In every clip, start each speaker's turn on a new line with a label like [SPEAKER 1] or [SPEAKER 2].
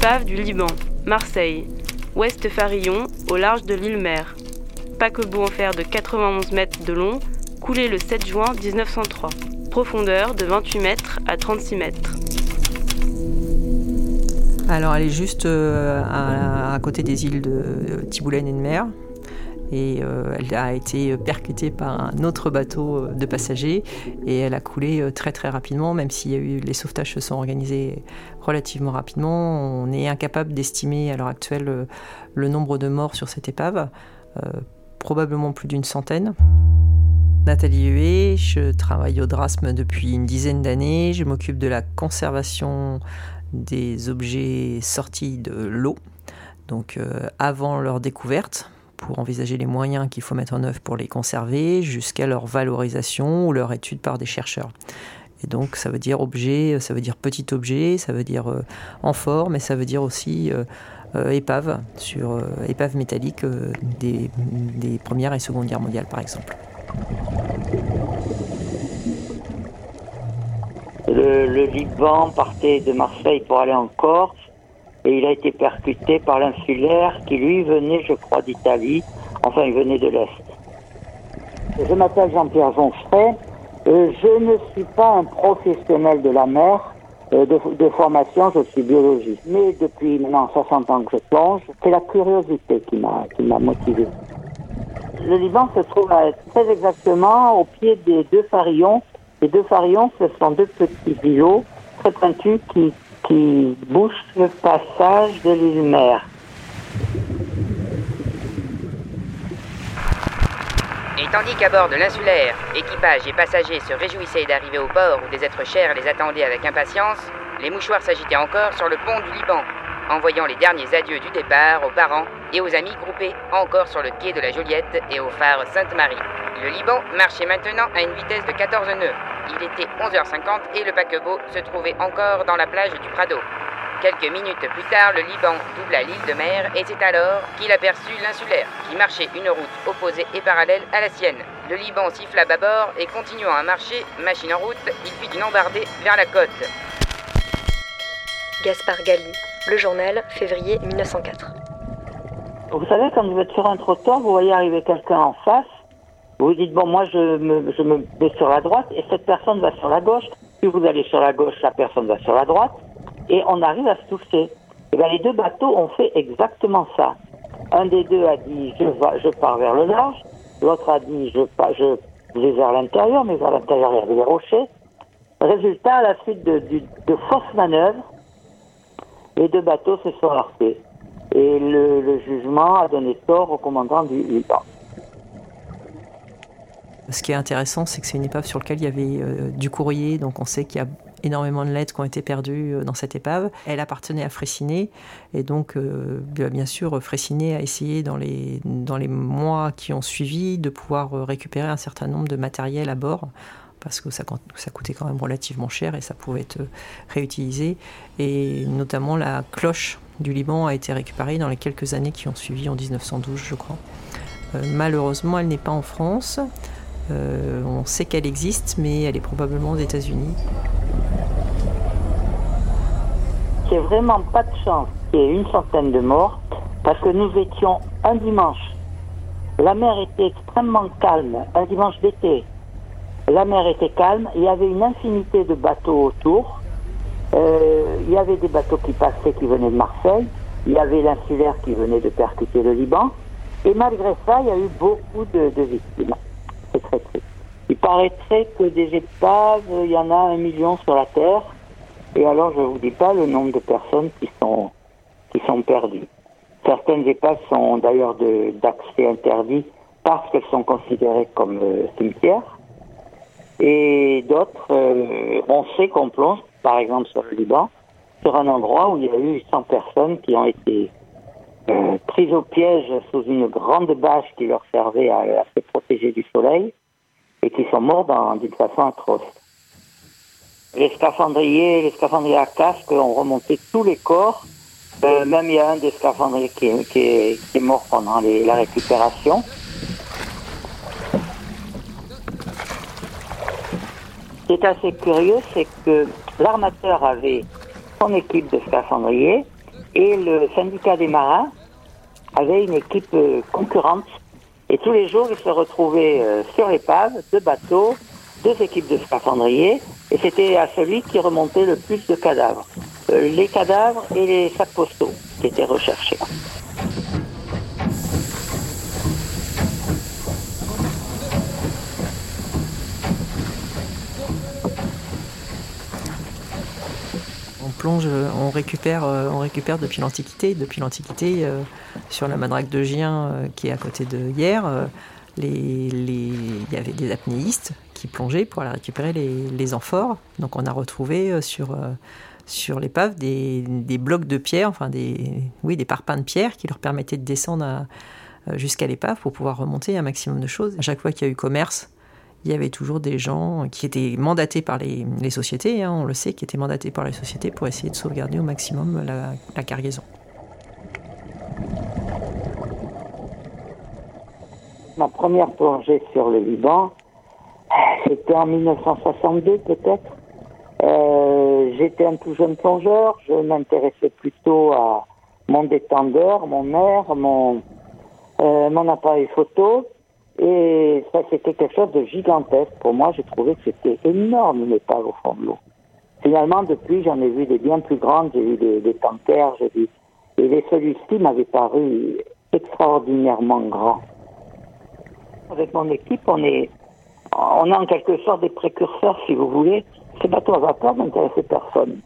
[SPEAKER 1] Épave du Liban, Marseille, Ouest Farillon, au large de l'île Mer. Paquebot en fer de 91 mètres de long, coulé le 7 juin 1903. Profondeur de 28 mètres à 36 mètres.
[SPEAKER 2] Alors elle est juste euh, à, côté des îles de Tiboulaine et de Mer. Et euh, elle a été percutée par un autre bateau euh, de passagers et elle a coulé très très rapidement, même si eu, les sauvetages se sont organisés relativement rapidement. On est incapable d'estimer à l'heure actuelle le nombre de morts sur cette épave, probablement plus d'une centaine. Nathalie Huet, je travaille au DRASM depuis une dizaine d'années. Je m'occupe de la conservation des objets sortis de l'eau, donc euh, avant leur découverte, pour envisager les moyens qu'il faut mettre en œuvre pour les conserver, jusqu'à leur valorisation ou leur étude par des chercheurs. Et donc ça veut dire objet, ça veut dire petit objet, ça veut dire euh, amphore, mais ça veut dire aussi euh, épave, sur épave métallique des Premières et Secondes Guerres mondiales par exemple.
[SPEAKER 3] Le, Liban partait de Marseille pour aller en Corse et il a été percuté par l'insulaire qui lui venait, je crois, d'Italie. Enfin, il venait de l'Est. Je m'appelle Jean-Pierre Jonfray. Euh, je ne suis pas un professionnel de la mer. Euh, de, formation, je suis biologiste. Mais depuis maintenant 60 ans que je plonge, c'est la curiosité qui m'a qui m'a motivé. Le Liban se trouve très exactement au pied des deux farillons. Les deux farillons, ce sont deux petits îlots très pointus qui, qui bouchent le passage de l'île mer.
[SPEAKER 4] Et tandis qu'à bord de l'insulaire, équipage et passagers se réjouissaient d'arriver au port où des êtres chers les attendaient avec impatience, les mouchoirs s'agitaient encore sur le pont du Liban, en voyant les derniers adieux du départ aux parents et aux amis groupés encore sur le quai de la Joliette et au phare Sainte-Marie. Le Liban marchait maintenant à une vitesse de 14 nœuds. Il était 11h50 et le paquebot se trouvait encore dans la plage du Prado. Quelques minutes plus tard, le Liban doubla l'île de mer et c'est alors qu'il aperçut l'insulaire, qui marchait une route opposée et parallèle à la sienne. Le Liban siffla bâbord et continuant à marcher, machine en route, il fit une embardée vers la côte.
[SPEAKER 5] Gaspard Galli, le journal, février 1904.
[SPEAKER 3] Vous savez, quand vous êtes sur un trottoir, vous voyez arriver quelqu'un en face, vous vous dites, bon, moi, je me, je me mets sur la droite et cette personne va sur la gauche. Puis vous allez sur la gauche, la personne va sur la droite et on arrive à se toucher. Et eh bien, les deux bateaux ont fait exactement ça. Un des deux a dit, je, je pars vers le large. L'autre a dit, je, je vais vers l'intérieur, mais vers l'intérieur, il y des rochers. Résultat, à la suite de, de, de fausses manœuvres, les deux bateaux se sont heurtés. Et le, jugement a donné tort au commandant du Liban.
[SPEAKER 2] Ce qui est intéressant, c'est que c'est une épave sur laquelle il y avait euh, du courrier, donc on sait qu'il y a énormément de lettres qui ont été perdues euh, dans cette épave. Elle appartenait à Fraissinet, et donc euh, bien sûr, Fraissinet a essayé dans les, dans les mois qui ont suivi de pouvoir récupérer un certain nombre de matériel à bord parce que ça, ça, coûtait quand même relativement cher et ça pouvait être réutilisé. Et notamment la cloche du Liban a été récupérée dans les quelques années qui ont suivi en 1912, je crois. Euh, malheureusement, elle n'est pas en France. Euh, on sait qu'elle existe, mais elle est probablement aux États-Unis.
[SPEAKER 3] C'est vraiment pas de chance qu'il y ait une centaine de morts, parce que nous étions un dimanche. La mer était extrêmement calme, un dimanche d'été. La mer était calme, il y avait une infinité de bateaux autour. Euh, il y avait des bateaux qui passaient, qui venaient de Marseille. Il y avait l'insulaire qui venait de percuter le Liban. Et malgré ça, il y a eu beaucoup de, victimes. Il paraîtrait que des épaves, il y en a un million sur la Terre. Et alors, je ne vous dis pas le nombre de personnes qui sont, qui sont perdues. Certaines épaves sont d'ailleurs d'accès interdit parce qu'elles sont considérées comme euh, cimetières. Et d'autres, euh, on sait qu'on plonge, par exemple sur le Liban, sur un endroit où il y a eu 100 personnes qui ont été euh, prises au piège sous une grande bâche qui leur servait à, se protéger du soleil et qui sont morts d'une façon atroce. Les scaphandriers, les scaphandriers à casque ont remonté tous les corps. Euh, même il y a un des scaphandriers qui est, mort pendant la récupération. Ce qui est assez curieux, c'est que l'armateur avait son équipe de scaphandriers et le syndicat des marins avait une équipe euh, concurrente. Et tous les jours, ils se retrouvaient euh, sur l'épave, deux bateaux, deux équipes de scaphandriers, et c'était à celui qui remontait le plus de cadavres. Euh, les cadavres et les sacs postaux qui étaient recherchés.
[SPEAKER 2] On plonge, on récupère, euh, on récupère depuis l'Antiquité. Depuis l'Antiquité, euh, sur la madrague de Gien, euh, qui est à côté de hier, euh, il y avait des apnéistes qui plongeaient pour aller récupérer les, amphores. Donc on a retrouvé euh, sur, euh, l'épave des, blocs de pierre, enfin des, oui, des parpaings de pierre qui leur permettaient de descendre euh, jusqu'à l'épave pour pouvoir remonter un maximum de choses. À chaque fois qu'il y a eu commerce, il y avait toujours des gens qui étaient mandatés par les, sociétés, hein, on le sait, qui étaient mandatés par les sociétés pour essayer de sauvegarder au maximum la, cargaison.
[SPEAKER 3] Ma première plongée sur le Liban, c'était en 1962 peut-être. Euh, J'étais un tout jeune plongeur, je m'intéressais plutôt à mon détendeur, mon air, euh, mon appareil photo. Et ça, c'était quelque chose de gigantesque. Pour moi, j'ai trouvé que c'était énorme une épave au fond de l'eau. Finalement, depuis, j'en ai vu des bien plus grandes. J'ai vu des, des tankers, j'ai vu... Et celui-ci m'avaient paru extraordinairement grands. Avec mon équipe, on est, on est en quelque sorte des précurseurs, si vous voulez. Ces bateaux à vapeur n'intéressaient personne.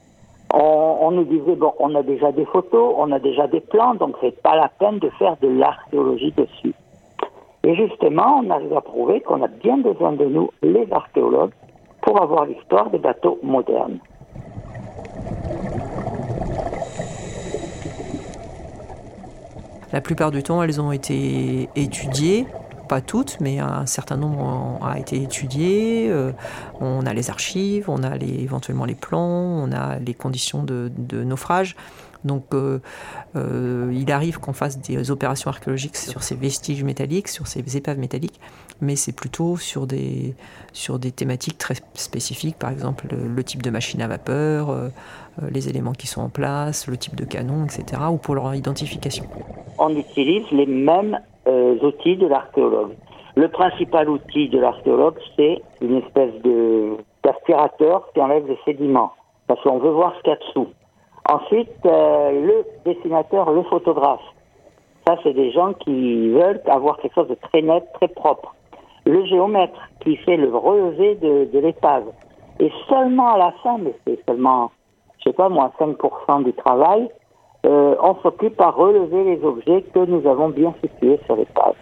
[SPEAKER 3] On, on nous disait, bon, on a déjà des photos, on a déjà des plans, donc c'est pas la peine de faire de l'archéologie dessus. Et justement, on arrive à prouver qu'on a bien besoin de nous, les archéologues, pour avoir l'histoire des bateaux modernes.
[SPEAKER 2] La plupart du temps, elles ont été étudiées, pas toutes, mais un certain nombre a été étudié. Euh, on a les archives, on a éventuellement les plans, on a les conditions de naufrage. Donc, euh, euh, il arrive qu'on fasse des opérations archéologiques sur ces vestiges métalliques, sur ces épaves métalliques, mais c'est plutôt sur des, thématiques très spécifiques, par exemple le, type de machine à vapeur, euh, les éléments qui sont en place, le type de canon, etc., ou pour leur identification.
[SPEAKER 3] on utilise les mêmes outils de l'archéologue. Le principal outil de l'archéologue, c'est une espèce de d'aspirateur qui enlève les sédiments, parce qu'on veut voir ce qu'il y a dessous. Ensuite, euh, le dessinateur, le photographe. Ça, c'est des gens qui veulent avoir quelque chose de très net, très propre. Le géomètre qui fait le relevé de, l'épave. Et seulement à la fin, mais c'est seulement, je sais pas moi, 5% du travail, euh, on s'occupe à relever les objets que nous avons bien situés sur l'épave.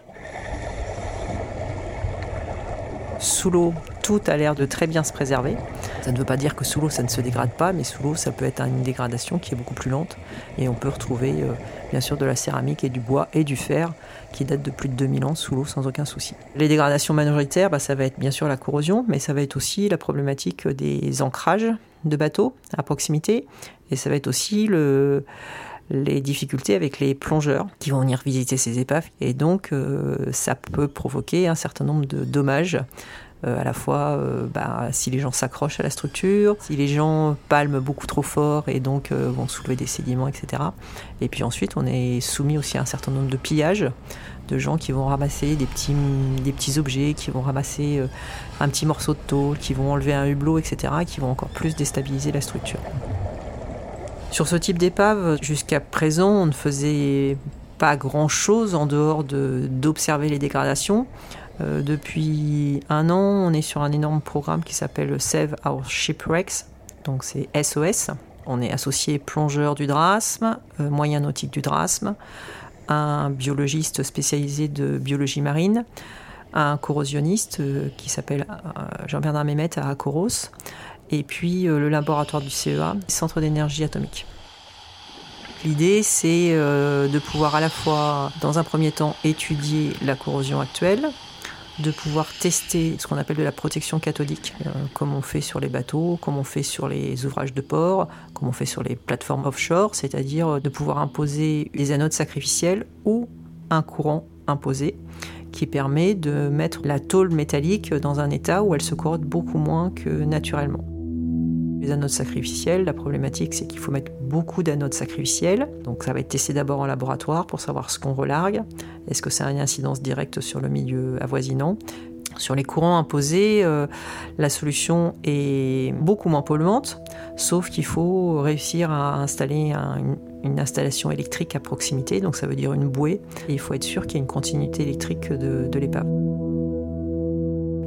[SPEAKER 2] Sous l'eau, tout a l'air de très bien se préserver. Ça ne veut pas dire que sous l'eau, ça ne se dégrade pas, mais sous l'eau, ça peut être une dégradation qui est beaucoup plus lente. Et on peut retrouver, euh, bien sûr, de la céramique et du bois et du fer qui datent de plus de 2000 ans sous l'eau sans aucun souci. Les dégradations majoritaires, bah, ça va être bien sûr la corrosion, mais ça va être aussi la problématique des ancrages de bateaux à proximité. Et ça va être aussi le, les difficultés avec les plongeurs qui vont venir visiter ces épaves. Et donc, euh, ça peut provoquer un certain nombre de dommages. Euh, à la fois, euh, bah, si les gens s'accrochent à la structure, si les gens palment beaucoup trop fort et donc vont soulever des sédiments, etc. Et puis ensuite, on est soumis aussi à un certain nombre de pillages de gens qui vont ramasser des petits, des petits objets, qui vont ramasser un petit morceau de tôle, qui vont enlever un hublot, etc., qui vont encore plus déstabiliser la structure. Sur ce type d'épave, jusqu'à présent, on ne faisait pas grand-chose en dehors de- d'observer les dégradations. Euh, depuis un an, on est sur un énorme programme qui s'appelle Save Our Shipwrecks, donc c'est SOS. On est associé plongeur du Drasme, euh, moyen nautique du Drasme, un biologiste spécialisé de biologie marine, un corrosionniste qui s'appelle Jean-Bernard Mémet à Acoros, et puis le laboratoire du CEA, Centre d'énergie atomique. L'idée, c'est de pouvoir à la fois, dans un premier temps, étudier la corrosion actuelle, de pouvoir tester ce qu'on appelle de la protection cathodique, euh, comme on fait sur les bateaux, comme on fait sur les ouvrages de port, comme on fait sur les plateformes offshore, c'est-à-dire de pouvoir imposer des anodes sacrificielles ou un courant imposé qui permet de mettre la tôle métallique dans un état où elle se corrode beaucoup moins que naturellement. Les anodes sacrificielles, la problématique c'est qu'il faut mettre beaucoup d'anodes sacrificielles. Donc ça va être testé d'abord en laboratoire pour savoir ce qu'on relargue. Est-ce que ça a une incidence directe sur le milieu avoisinant? Sur les courants imposés, euh, la solution est beaucoup moins polluante, sauf qu'il faut réussir à installer une, installation électrique à proximité, donc ça veut dire une bouée, et il faut être sûr qu'il y ait une continuité électrique de l'épave.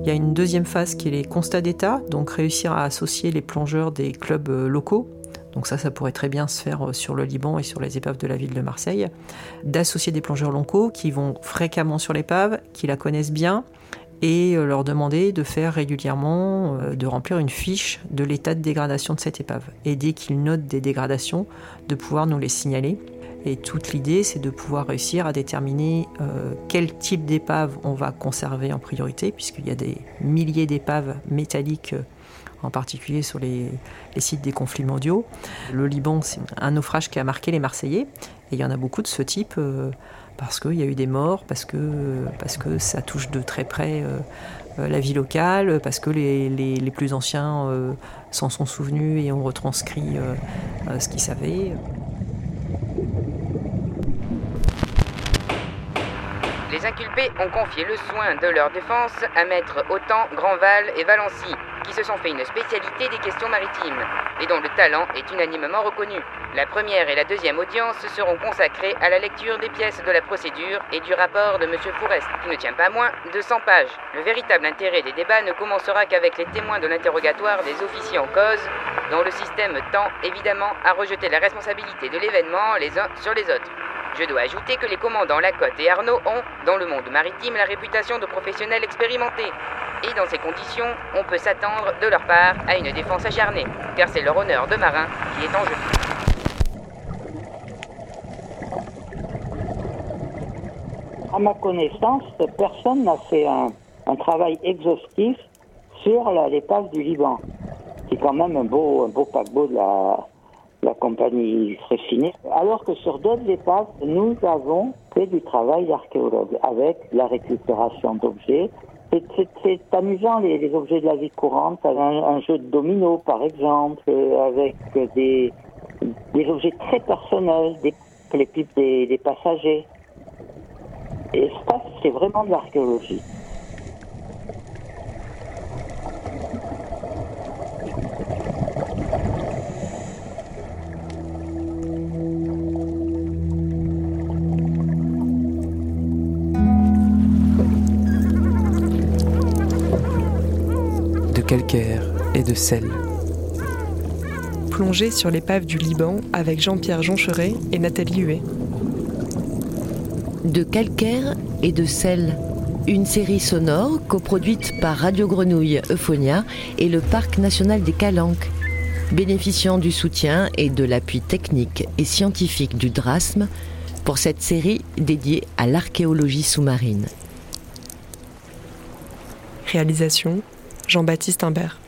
[SPEAKER 2] Il y a une deuxième phase qui est les constats d'état, donc réussir à associer les plongeurs des clubs euh, locaux. Donc ça, ça pourrait très bien se faire euh, sur le Liban et sur les épaves de la ville de Marseille. D'associer des plongeurs locaux qui vont fréquemment sur l'épave, qui la connaissent bien, et euh, leur demander de faire régulièrement, de remplir une fiche de l'état de dégradation de cette épave. Et dès qu'ils notent des dégradations, de pouvoir nous les signaler et toute l'idée, c'est de pouvoir réussir à déterminer euh, quel type d'épave on va conserver en priorité, puisqu'il y a des milliers d'épaves métalliques, euh, en particulier sur les, sites des conflits mondiaux. Le Liban, c'est un naufrage qui a marqué les Marseillais, et il y en a beaucoup de ce type. Euh, parce qu'il y a eu des morts, parce que, parce que ça touche de très près la vie locale, parce que les, les plus anciens s'en sont souvenus et ont retranscrit ce qu'ils savaient.
[SPEAKER 4] Les inculpés ont confié le soin de leur défense à maître Autant, Grandval et Valency, qui se sont fait une spécialité des questions maritimes, et dont le talent est unanimement reconnu. La première et la deuxième audience seront consacrées à la lecture des pièces de la procédure et du rapport de M. Fourest, qui ne tient pas moins de 100 pages. Le véritable intérêt des débats ne commencera qu'avec les témoins de l'interrogatoire des officiers en cause, dont le système tend évidemment à rejeter la responsabilité de l'événement les uns sur les autres. Je dois ajouter que les commandants Lacotte et Arnaud ont, dans le monde maritime, la réputation de professionnels expérimentés. Et dans ces conditions, on peut s'attendre de leur part à une défense acharnée, car c'est leur honneur de marin qui est en jeu.
[SPEAKER 3] À ma connaissance, personne n'a fait un, travail exhaustif sur l'épave du Liban. C'est quand même un beau, un beau paquebot de la, la compagnie Fréchinet. Alors que sur d'autres épaves, nous avons fait du travail d'archéologue avec la récupération d'objets. C'est amusant, les, objets de la vie courante, un, jeu de domino par exemple, avec des, objets très personnels, des, les des passagers. Et ça, c'est vraiment de l'archéologie.
[SPEAKER 6] Et de sel.
[SPEAKER 7] Plongée sur l'épave du Liban avec Jean-Pierre Joncheret et Nathalie Huet.
[SPEAKER 8] De calcaire et de sel. Une série sonore coproduite par Radio Grenouille Euphonia et le Parc national des Calanques, bénéficiant du soutien et de l'appui technique et scientifique du DRASM pour cette série dédiée à l'archéologie sous-marine.
[SPEAKER 7] Réalisation Jean-Baptiste Imbert.